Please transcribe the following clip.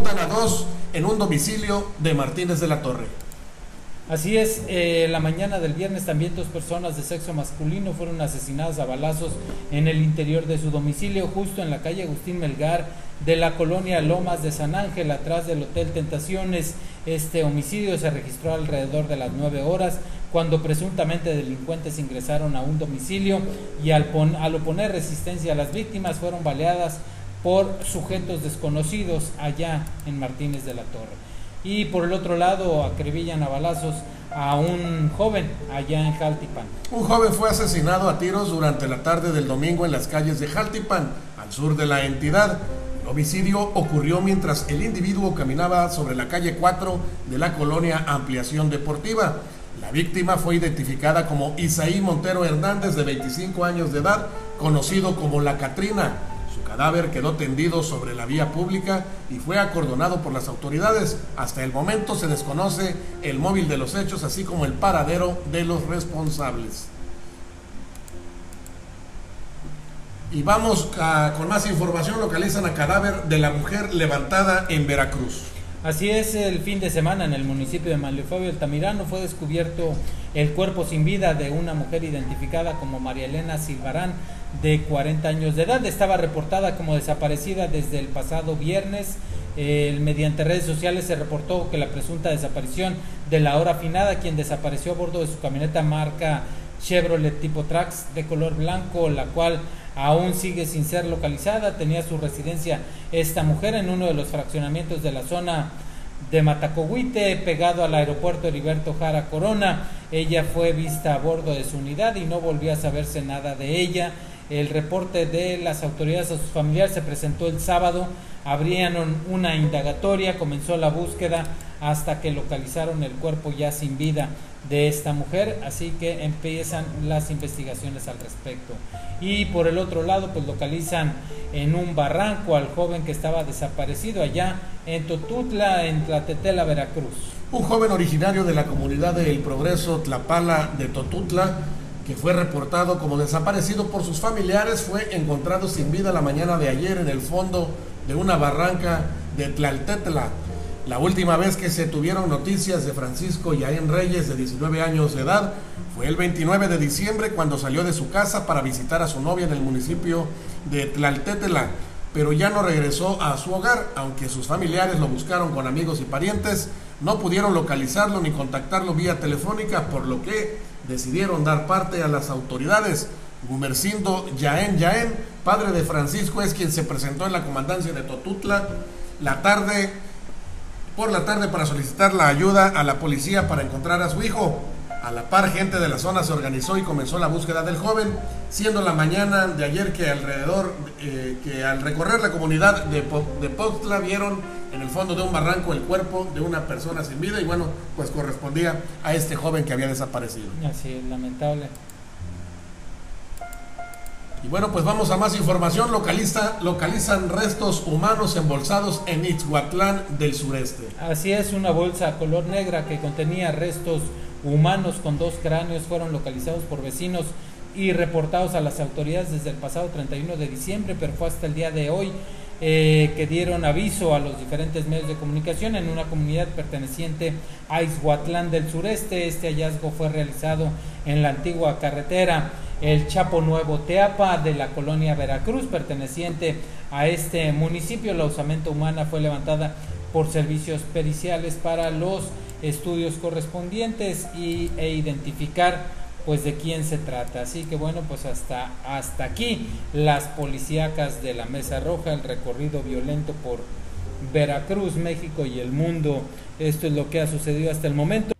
a dos en un domicilio de Martínez de la Torre. Así es, eh, la mañana del viernes también dos personas de sexo masculino fueron asesinadas a balazos en el interior de su domicilio, justo en la calle Agustín Melgar de la colonia Lomas de San Ángel, atrás del Hotel Tentaciones. Este homicidio se registró alrededor de las nueve horas, cuando presuntamente delincuentes ingresaron a un domicilio y al, al oponer resistencia a las víctimas fueron baleadas por sujetos desconocidos allá en Martínez de la Torre. Y por el otro lado, acribillan a balazos a un joven allá en Jaltipan. Un joven fue asesinado a tiros durante la tarde del domingo en las calles de Jaltipan, al sur de la entidad. El homicidio ocurrió mientras el individuo caminaba sobre la calle 4 de la colonia Ampliación Deportiva. La víctima fue identificada como Isaí Montero Hernández, de 25 años de edad, conocido como La Catrina cadáver quedó tendido sobre la vía pública y fue acordonado por las autoridades. Hasta el momento se desconoce el móvil de los hechos, así como el paradero de los responsables. Y vamos con más información. Localizan a cadáver de la mujer levantada en Veracruz. Así es, el fin de semana en el municipio de Manlefobio, Altamirano, fue descubierto el cuerpo sin vida de una mujer identificada como María Elena Silvarán, de 40 años de edad. Estaba reportada como desaparecida desde el pasado viernes. mediante redes sociales se reportó que la presunta desaparición de la hora afinada, quien desapareció a bordo de su camioneta marca Chevrolet tipo Trax de color blanco, la cual aún sigue sin ser localizada. Tenía su residencia esta mujer en uno de los fraccionamientos de la zona de Matacohuite, pegado al aeropuerto Heriberto Jara Corona. Ella fue vista a bordo de su unidad y no volvió a saberse nada de ella. El reporte de las autoridades a sus familiares se presentó el sábado, abrieron una indagatoria, comenzó la búsqueda hasta que localizaron el cuerpo ya sin vida de esta mujer, así que empiezan las investigaciones al respecto. Y por el otro lado, pues localizan en un barranco al joven que estaba desaparecido allá en Totutla, en Tlatetela, Veracruz. Un joven originario de la comunidad del Progreso Tlapala de Totutla que fue reportado como desaparecido por sus familiares, fue encontrado sin vida la mañana de ayer en el fondo de una barranca de Tlaltetla. La última vez que se tuvieron noticias de Francisco Yaén Reyes, de 19 años de edad, fue el 29 de diciembre cuando salió de su casa para visitar a su novia en el municipio de Tlaltetla, pero ya no regresó a su hogar, aunque sus familiares lo buscaron con amigos y parientes, no pudieron localizarlo ni contactarlo vía telefónica, por lo que decidieron dar parte a las autoridades. Gumercindo Yaén Yaén, padre de Francisco, es quien se presentó en la comandancia de Totutla la tarde, por la tarde para solicitar la ayuda a la policía para encontrar a su hijo. A la par, gente de la zona se organizó y comenzó la búsqueda del joven, siendo la mañana de ayer que alrededor, eh, que al recorrer la comunidad de, de Postla vieron en el fondo de un barranco el cuerpo de una persona sin vida y bueno, pues correspondía a este joven que había desaparecido. Así es, lamentable. Y bueno, pues vamos a más información. Localiza, localizan restos humanos embolsados en Itzhuatlán del sureste. Así es, una bolsa color negra que contenía restos humanos con dos cráneos fueron localizados por vecinos y reportados a las autoridades desde el pasado 31 de diciembre, pero fue hasta el día de hoy eh, que dieron aviso a los diferentes medios de comunicación en una comunidad perteneciente a Izhuatlán del sureste. Este hallazgo fue realizado en la antigua carretera El Chapo Nuevo Teapa de la colonia Veracruz, perteneciente a este municipio. La usamento humana fue levantada por servicios periciales para los estudios correspondientes y, e identificar pues de quién se trata. Así que bueno, pues hasta, hasta aquí las policíacas de la Mesa Roja, el recorrido violento por Veracruz, México y el mundo. Esto es lo que ha sucedido hasta el momento.